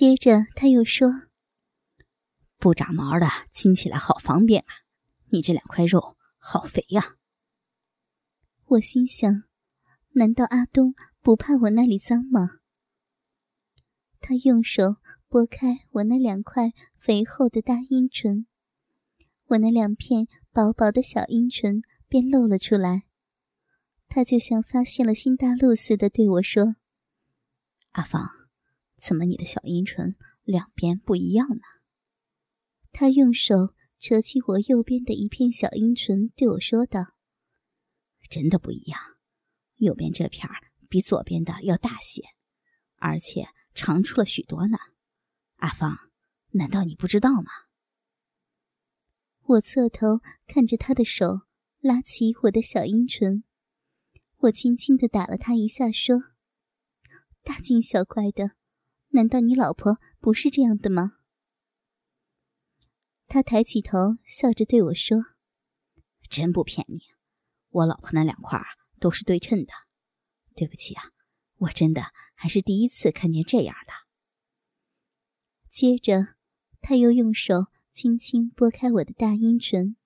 接着他又说：“不长毛的亲起来好方便啊，你这两块肉好肥呀。”我心想：难道阿东不怕我那里脏吗？他用手拨开我那两块肥厚的大阴唇，我那两片薄薄的小阴唇便露了出来。他就像发现了新大陆似的对我说：“阿芳。”怎么，你的小阴唇两边不一样呢？他用手扯起我右边的一片小阴唇，对我说道：“真的不一样，右边这片比左边的要大些，而且长出了许多呢。”阿芳，难道你不知道吗？我侧头看着他的手拉起我的小阴唇，我轻轻的打了他一下，说：“大惊小怪的。”难道你老婆不是这样的吗？他抬起头，笑着对我说：“真不骗你，我老婆那两块都是对称的。对不起啊，我真的还是第一次看见这样的。”接着，他又用手轻轻拨开我的大阴唇，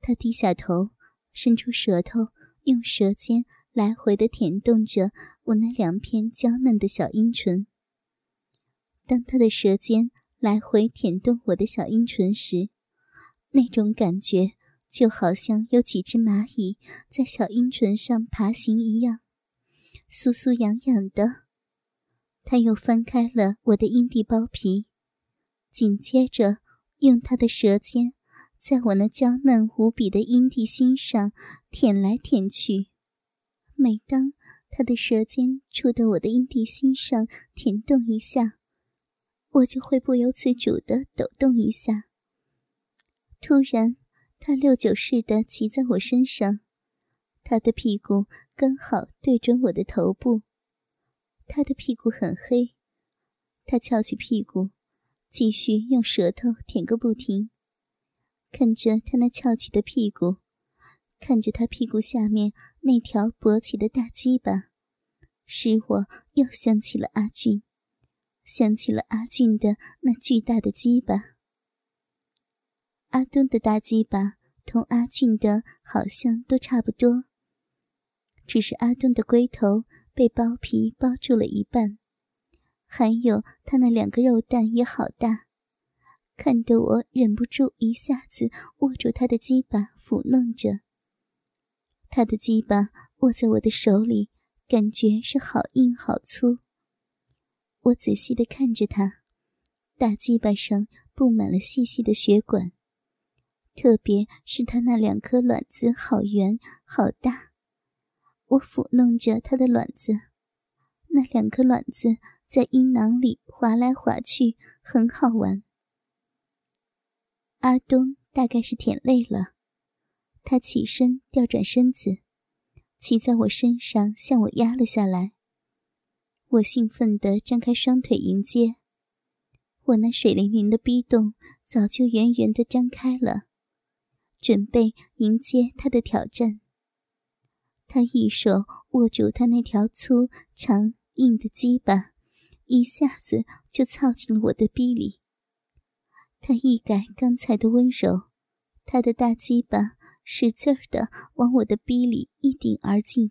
他低下头，伸出舌头，用舌尖来回的舔动着我那两片娇嫩的小阴唇。当他的舌尖来回舔动我的小阴唇时，那种感觉就好像有几只蚂蚁在小阴唇上爬行一样，酥酥痒痒的。他又翻开了我的阴蒂包皮，紧接着用他的舌尖在我那娇嫩无比的阴蒂心上舔来舔去。每当他的舌尖触到我的阴蒂心上舔动一下，我就会不由自主的抖动一下。突然，他六九似的骑在我身上，他的屁股刚好对准我的头部。他的屁股很黑，他翘起屁股，继续用舌头舔个不停。看着他那翘起的屁股，看着他屁股下面那条勃起的大鸡巴，使我又想起了阿俊。想起了阿俊的那巨大的鸡巴，阿东的大鸡巴同阿俊的好像都差不多，只是阿东的龟头被包皮包住了一半，还有他那两个肉蛋也好大，看得我忍不住一下子握住他的鸡巴抚弄着。他的鸡巴握在我的手里，感觉是好硬好粗。我仔细的看着他，大鸡巴上布满了细细的血管，特别是他那两颗卵子好圆好大。我抚弄着他的卵子，那两颗卵子在阴囊里滑来滑去，很好玩。阿东大概是舔累了，他起身调转身子，骑在我身上向我压了下来。我兴奋地张开双腿迎接，我那水灵灵的逼洞早就圆圆地张开了，准备迎接他的挑战。他一手握住他那条粗长硬的鸡巴，一下子就操进了我的逼里。他一改刚才的温柔，他的大鸡巴使劲儿地往我的逼里一顶而进，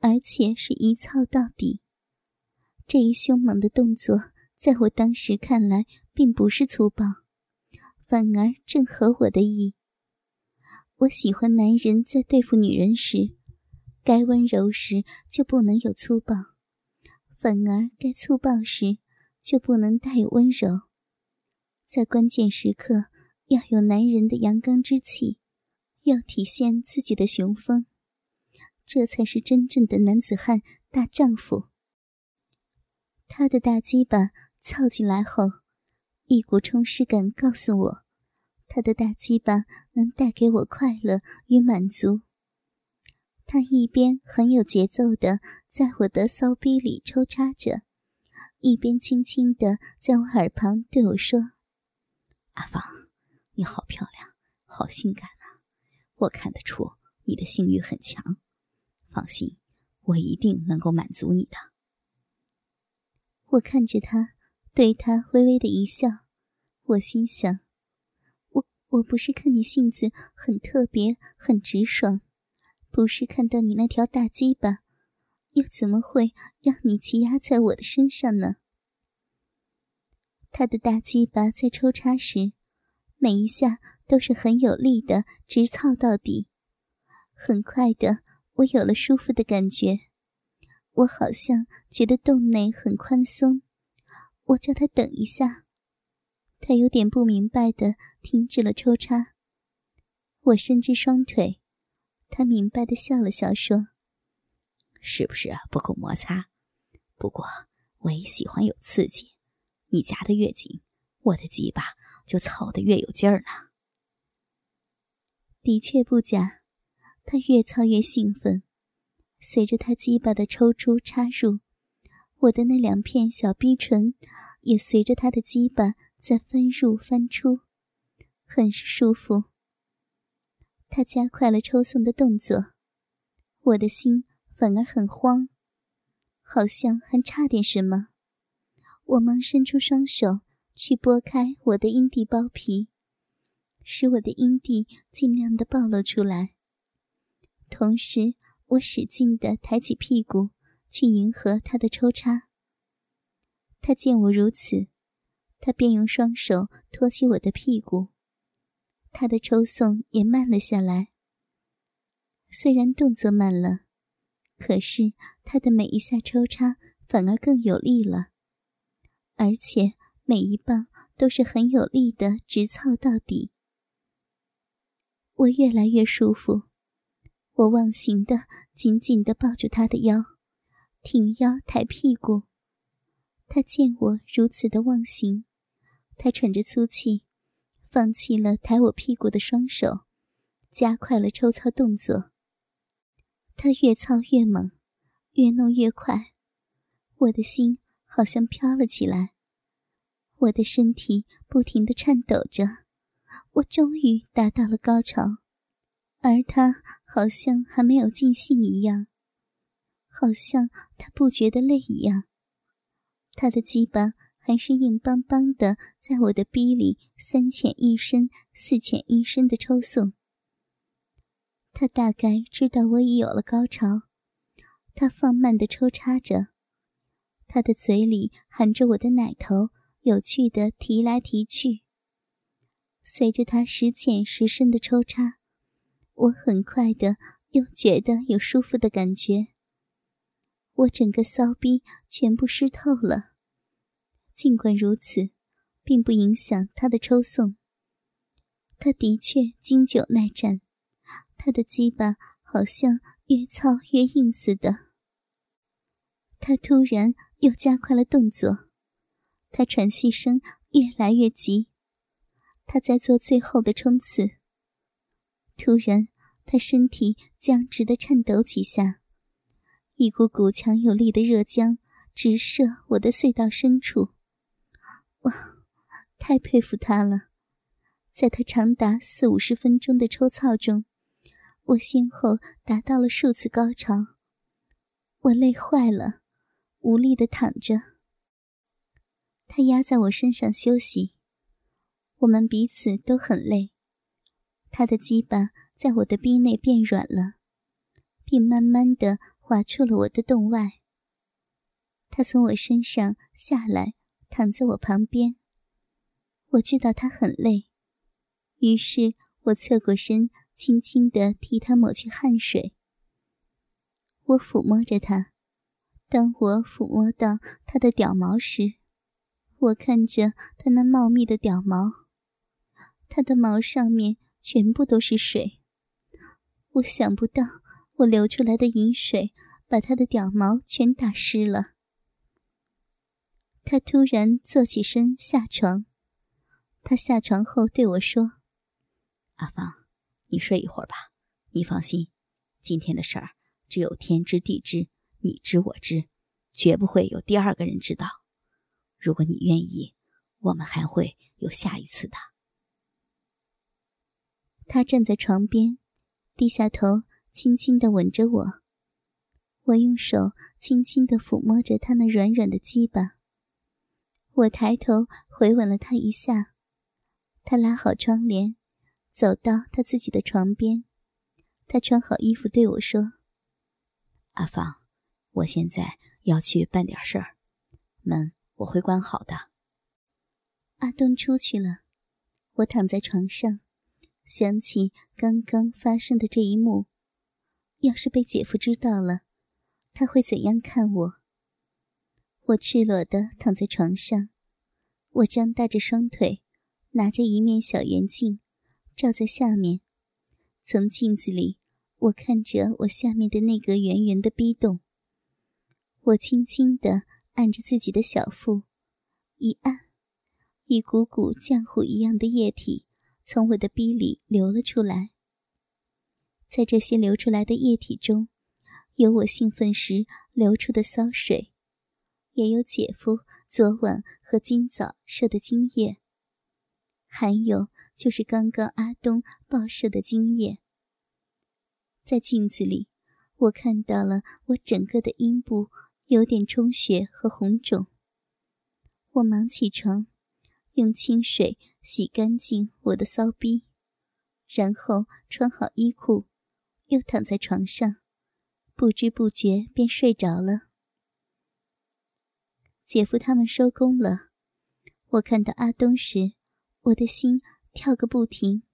而且是一操到底。这一凶猛的动作，在我当时看来，并不是粗暴，反而正合我的意。我喜欢男人在对付女人时，该温柔时就不能有粗暴，反而该粗暴时就不能带有温柔。在关键时刻，要有男人的阳刚之气，要体现自己的雄风，这才是真正的男子汉大丈夫。他的大鸡巴操进来后，一股充实感告诉我，他的大鸡巴能带给我快乐与满足。他一边很有节奏的在我的骚逼里抽插着，一边轻轻的在我耳旁对我说：“阿芳，你好漂亮，好性感啊！我看得出你的性欲很强，放心，我一定能够满足你的。”我看着他，对他微微的一笑，我心想：我我不是看你性子很特别、很直爽，不是看到你那条大鸡巴，又怎么会让你骑压在我的身上呢？他的大鸡巴在抽插时，每一下都是很有力的，直操到底。很快的，我有了舒服的感觉，我好像觉得洞内很宽松。我叫他等一下，他有点不明白的停止了抽插。我伸直双腿，他明白的笑了笑说：“是不是不够摩擦？不过我也喜欢有刺激。”你夹得越紧，我的鸡巴就操得越有劲儿呢。的确不假，他越操越兴奋。随着他鸡巴的抽出插入，我的那两片小逼唇也随着他的鸡巴在翻入翻出，很是舒服。他加快了抽送的动作，我的心反而很慌，好像还差点什么。我忙伸出双手去拨开我的阴蒂包皮，使我的阴蒂尽量的暴露出来。同时，我使劲的抬起屁股去迎合他的抽插。他见我如此，他便用双手托起我的屁股，他的抽送也慢了下来。虽然动作慢了，可是他的每一下抽插反而更有力了。而且每一棒都是很有力的，直操到底。我越来越舒服，我忘形的紧紧的抱住他的腰，挺腰抬屁股。他见我如此的忘形，他喘着粗气，放弃了抬我屁股的双手，加快了抽操动作。他越操越猛，越弄越快，我的心。好像飘了起来，我的身体不停的颤抖着，我终于达到了高潮，而他好像还没有尽兴一样，好像他不觉得累一样，他的鸡巴还是硬邦邦的在我的逼里三浅一深、四浅一深的抽送。他大概知道我已有了高潮，他放慢的抽插着。他的嘴里含着我的奶头，有趣的提来提去。随着他时浅时深的抽插，我很快的又觉得有舒服的感觉。我整个骚逼全部湿透了。尽管如此，并不影响他的抽送。他的确经久耐战，他的鸡巴好像越操越硬似的。他突然。又加快了动作，他喘息声越来越急，他在做最后的冲刺。突然，他身体僵直的颤抖几下，一股股强有力的热浆直射我的隧道深处。哇，太佩服他了！在他长达四五十分钟的抽操中，我先后达到了数次高潮，我累坏了。无力的躺着，他压在我身上休息。我们彼此都很累。他的鸡巴在我的逼内变软了，并慢慢的滑出了我的洞外。他从我身上下来，躺在我旁边。我知道他很累，于是我侧过身，轻轻的替他抹去汗水。我抚摸着他。当我抚摸到他的屌毛时，我看着他那茂密的屌毛，他的毛上面全部都是水。我想不到，我流出来的饮水把他的屌毛全打湿了。他突然坐起身下床，他下床后对我说：“阿芳，你睡一会儿吧。你放心，今天的事儿只有天知地知。”你知我知，绝不会有第二个人知道。如果你愿意，我们还会有下一次的。他站在床边，低下头，轻轻的吻着我。我用手轻轻的抚摸着他那软软的鸡巴。我抬头回吻了他一下，他拉好窗帘，走到他自己的床边。他穿好衣服对我说：“阿芳，我现在要去办点事儿，门我会关好的。”阿东出去了，我躺在床上，想起刚刚发生的这一幕。要是被姐夫知道了，他会怎样看我？我赤裸的躺在床上，我张大着双腿，拿着一面小圆镜，照在下面。从镜子里，我看着我下面的那个圆圆的逼洞。我轻轻的按着自己的小腹，一按，一股股浆糊一样的液体从我的逼里流了出来。在这些流出来的液体中，有我兴奋时流出的骚水，也有姐夫昨晚和今早射的精液，还有就是刚刚阿东爆射的精液。在镜子里，我看到了我整个的阴部有点充血和红肿。我忙起床，用清水洗干净我的骚逼，然后穿好衣裤。又躺在床上，不知不觉便睡着了。姐夫他们收工了，我看到阿东时，我的心跳个不停。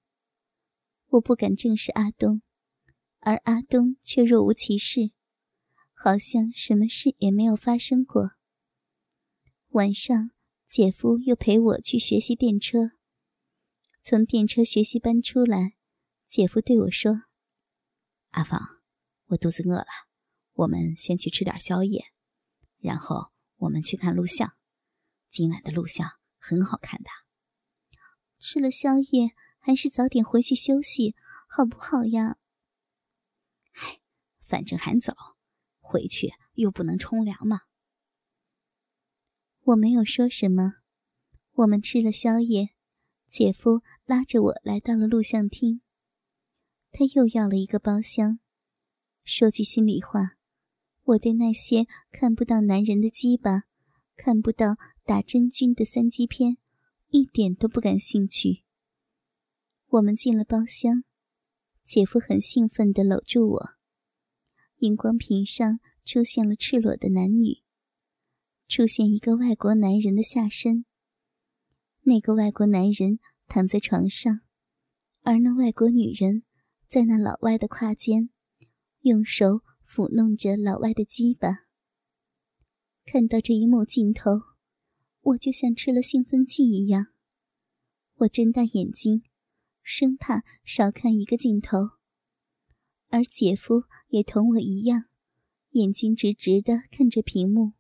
我不敢正视阿东，而阿东却若无其事，好像什么事也没有发生过。晚上，姐夫又陪我去学习电车。从电车学习班出来，姐夫对我说。阿芳，我肚子饿了，我们先去吃点宵夜，然后我们去看录像。今晚的录像很好看的。吃了宵夜，还是早点回去休息，好不好呀？唉，反正还早，回去又不能冲凉嘛。我没有说什么。我们吃了宵夜，姐夫拉着我来到了录像厅。他又要了一个包厢。说句心里话，我对那些看不到男人的鸡巴、看不到打真菌的三级片，一点都不感兴趣。我们进了包厢，姐夫很兴奋地搂住我。荧光屏上出现了赤裸的男女，出现一个外国男人的下身。那个外国男人躺在床上，而那外国女人。在那老外的胯间，用手抚弄着老外的鸡巴。看到这一幕镜头，我就像吃了兴奋剂一样。我睁大眼睛，生怕少看一个镜头。而姐夫也同我一样，眼睛直直的看着屏幕。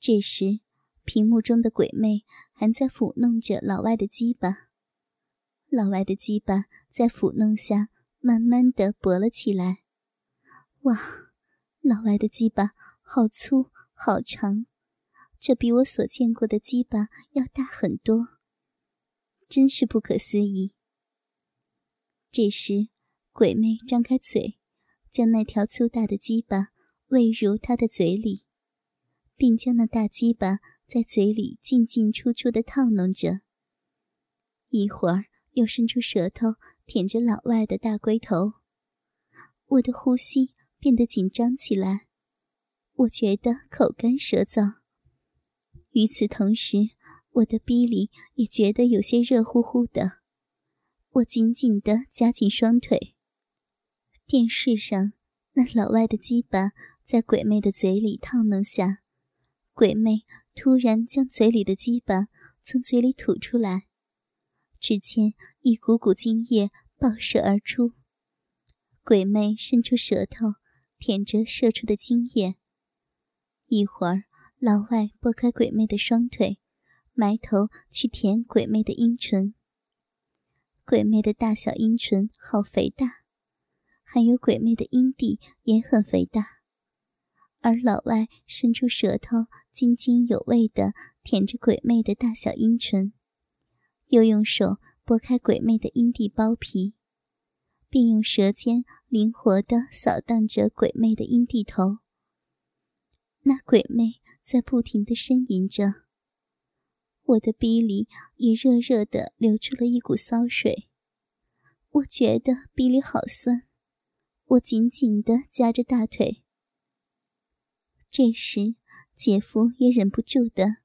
这时，屏幕中的鬼魅还在抚弄着老外的鸡巴。老外的鸡巴在抚弄下慢慢的勃了起来。哇，老外的鸡巴好粗好长，这比我所见过的鸡巴要大很多，真是不可思议。这时，鬼魅张开嘴，将那条粗大的鸡巴喂入他的嘴里，并将那大鸡巴在嘴里进进出出的套弄着。一会儿。又伸出舌头舔着老外的大龟头，我的呼吸变得紧张起来，我觉得口干舌燥。与此同时，我的逼里也觉得有些热乎乎的。我紧紧地夹紧双腿。电视上那老外的鸡巴在鬼魅的嘴里套弄下，鬼魅突然将嘴里的鸡巴从嘴里吐出来。只见一股股精液爆射而出，鬼魅伸出舌头舔着射出的精液。一会儿，老外拨开鬼魅的双腿，埋头去舔鬼魅的阴唇。鬼魅的大小阴唇好肥大，还有鬼魅的阴蒂也很肥大。而老外伸出舌头津津有味地舔着鬼魅的大小阴唇。又用手拨开鬼魅的阴蒂包皮，并用舌尖灵活地扫荡着鬼魅的阴蒂头。那鬼魅在不停地呻吟着：“我的鼻里也热热的流出了一股骚水，我觉得鼻里好酸，我紧紧的夹着大腿。这时，姐夫也忍不住的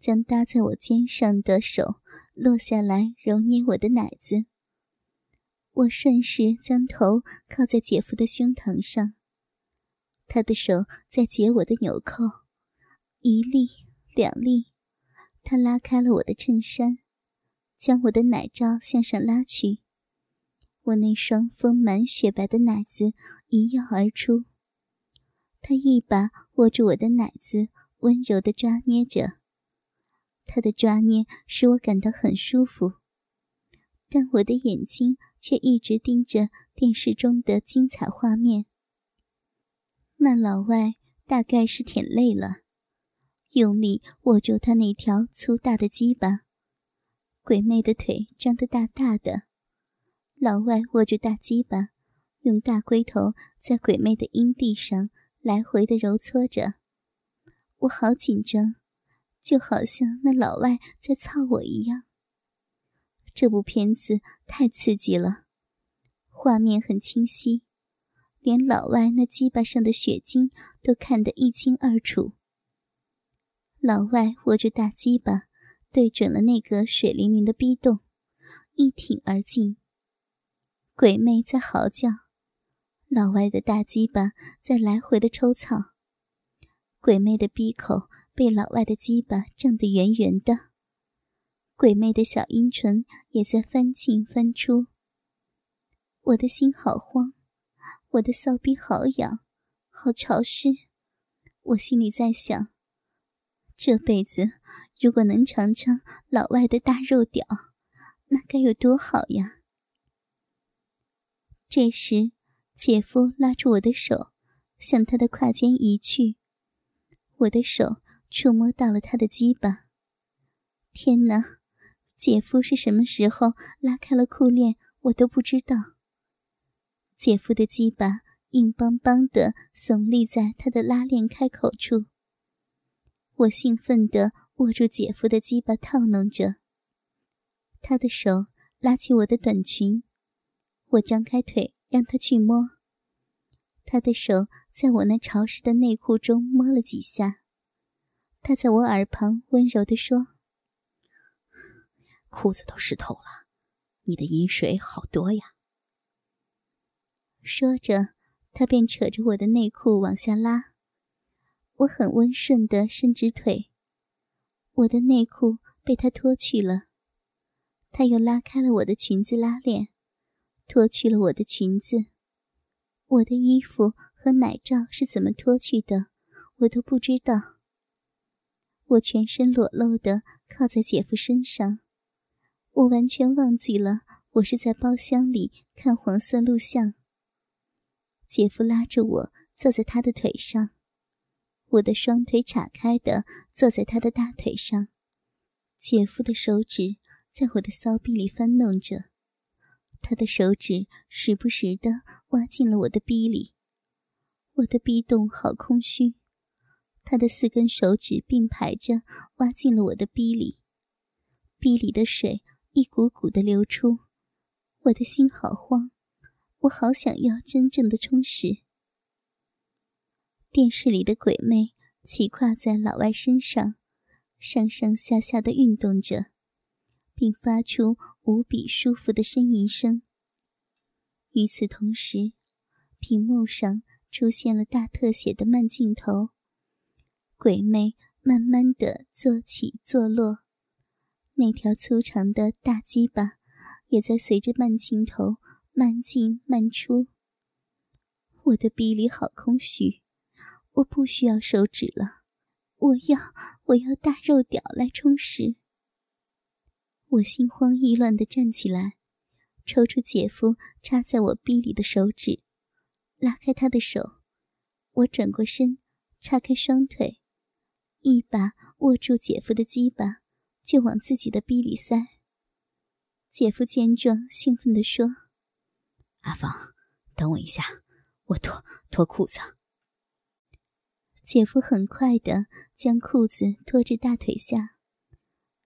将搭在我肩上的手落下来，揉捏我的奶子。我顺势将头靠在姐夫的胸膛上，他的手在解我的纽扣，一粒两粒，他拉开了我的衬衫，将我的奶罩向上拉去，我那双丰满雪白的奶子一跃而出。他一把握住我的奶子，温柔的抓捏着，他的抓捏使我感到很舒服，但我的眼睛。却一直盯着电视中的精彩画面。那老外大概是舔累了，用力握住他那条粗大的鸡巴。鬼魅的腿张得大大的，老外握住大鸡巴，用大龟头在鬼魅的阴蒂上来回的揉搓着。我好紧张，就好像那老外在操我一样。这部片子太刺激了，画面很清晰，连老外那鸡巴上的血晶都看得一清二楚。老外握着大鸡巴，对准了那个水灵灵的逼洞，一挺而进。鬼魅在嚎叫，老外的大鸡巴在来回的抽草，鬼魅的逼口被老外的鸡巴胀得圆圆的。鬼魅的小阴唇也在翻进翻出，我的心好慌，我的骚逼好痒，好潮湿。我心里在想：这辈子如果能尝尝老外的大肉屌，那该有多好呀！这时，姐夫拉住我的手，向他的胯间移去，我的手触摸到了他的鸡巴。天哪！姐夫是什么时候拉开了裤链，我都不知道。姐夫的鸡巴硬邦邦的耸立在他的拉链开口处，我兴奋地握住姐夫的鸡巴套弄着。他的手拉起我的短裙，我张开腿让他去摸。他的手在我那潮湿的内裤中摸了几下，他在我耳旁温柔地说。裤子都湿透了，你的饮水好多呀。说着，他便扯着我的内裤往下拉。我很温顺的伸直腿，我的内裤被他脱去了。他又拉开了我的裙子拉链，脱去了我的裙子。我的衣服和奶罩是怎么脱去的，我都不知道。我全身裸露的靠在姐夫身上。我完全忘记了，我是在包厢里看黄色录像。姐夫拉着我坐在他的腿上，我的双腿岔开的坐在他的大腿上，姐夫的手指在我的骚逼里翻弄着，他的手指时不时的挖进了我的逼里，我的逼洞好空虚，他的四根手指并排着挖进了我的逼里，逼里的水。一股股的流出，我的心好慌，我好想要真正的充实。电视里的鬼魅骑跨在老外身上，上上下下的运动着，并发出无比舒服的呻吟声。与此同时，屏幕上出现了大特写的慢镜头，鬼魅慢慢的坐起坐落。那条粗长的大鸡巴也在随着慢镜头慢进慢出。我的臂里好空虚，我不需要手指了，我要我要大肉屌来充实。我心慌意乱地站起来，抽出姐夫插在我臂里的手指，拉开他的手。我转过身，叉开双腿，一把握住姐夫的鸡巴。就往自己的逼里塞。姐夫见状，兴奋地说：“阿芳，等我一下，我脱脱裤子。”姐夫很快的将裤子脱至大腿下，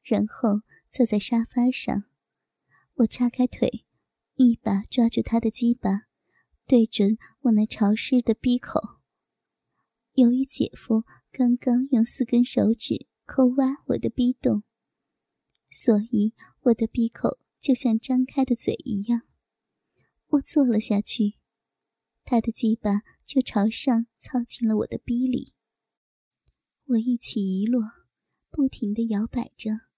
然后坐在沙发上。我叉开腿，一把抓住他的鸡巴，对准我那潮湿的鼻口。由于姐夫刚刚用四根手指抠挖我的逼洞，所以我的鼻口就像张开的嘴一样。我坐了下去，他的鸡巴就朝上操进了我的逼里。我一起一落，不停地摇摆着。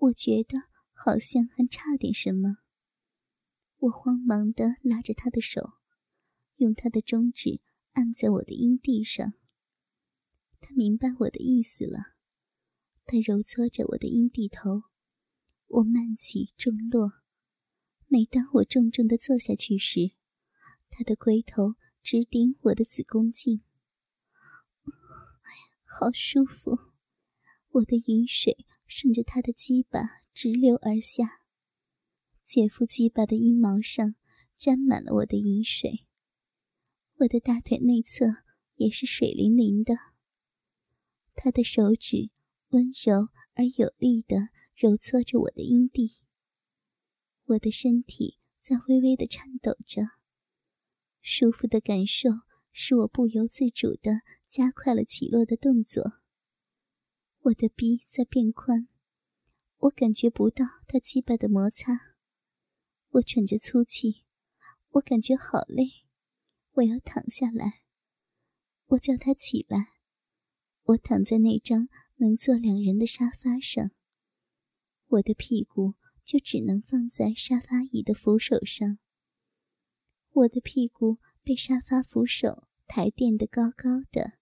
我觉得好像还差点什么。我慌忙地拉着他的手，用他的中指按在我的阴蒂上。他明白我的意思了，他揉搓着我的阴蒂头。我慢起重落。每当我重重地坐下去时，他的龟头直顶我的子宫颈。好舒服，我的饮水顺着他的鸡巴直流而下。姐夫鸡巴的阴毛上沾满了我的饮水，我的大腿内侧也是水灵灵的。他的手指温柔而有力地揉搓着我的阴蒂，我的身体在微微的颤抖着，舒服的感受。使我不由自主地加快了起落的动作。我的逼在变宽，我感觉不到他鸡巴的摩擦。我喘着粗气，我感觉好累，我要躺下来。我叫他起来。我躺在那张能坐两人的沙发上，我的屁股就只能放在沙发椅的扶手上。我的屁股。被沙发扶手抬垫得高高的，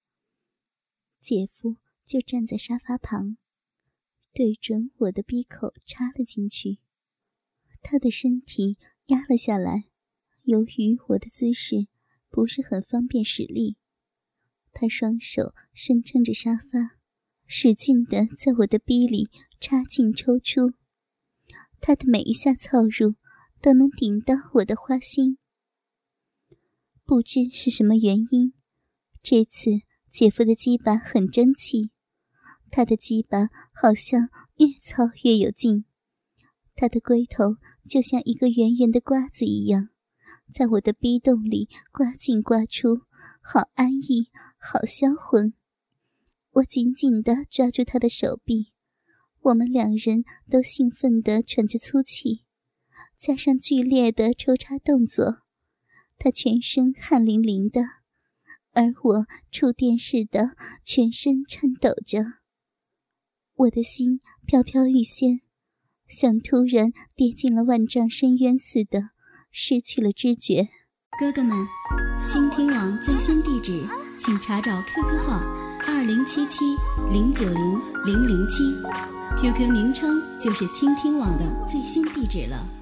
姐夫就站在沙发旁，对准我的鼻口插了进去。他的身体压了下来，由于我的姿势不是很方便使力，他双手伸撑着沙发，使劲地在我的逼里插进抽出。他的每一下操入都能顶到我的花心。不知是什么原因，这次姐夫的鸡巴很争气，他的鸡巴好像越操越有劲，他的龟头就像一个圆圆的瓜子一样，在我的逼洞里刮进刮出，好安逸，好销魂。我紧紧地抓住他的手臂，我们两人都兴奋地喘着粗气，加上剧烈的抽插动作。他全身汗淋淋的，而我触电似的全身颤抖着。我的心飘飘欲仙，像突然跌进了万丈深渊似的，失去了知觉。哥哥们，倾听网最新地址，请查找 QQ 号二零七七零九零零零七，QQ 名称就是倾听网的最新地址了。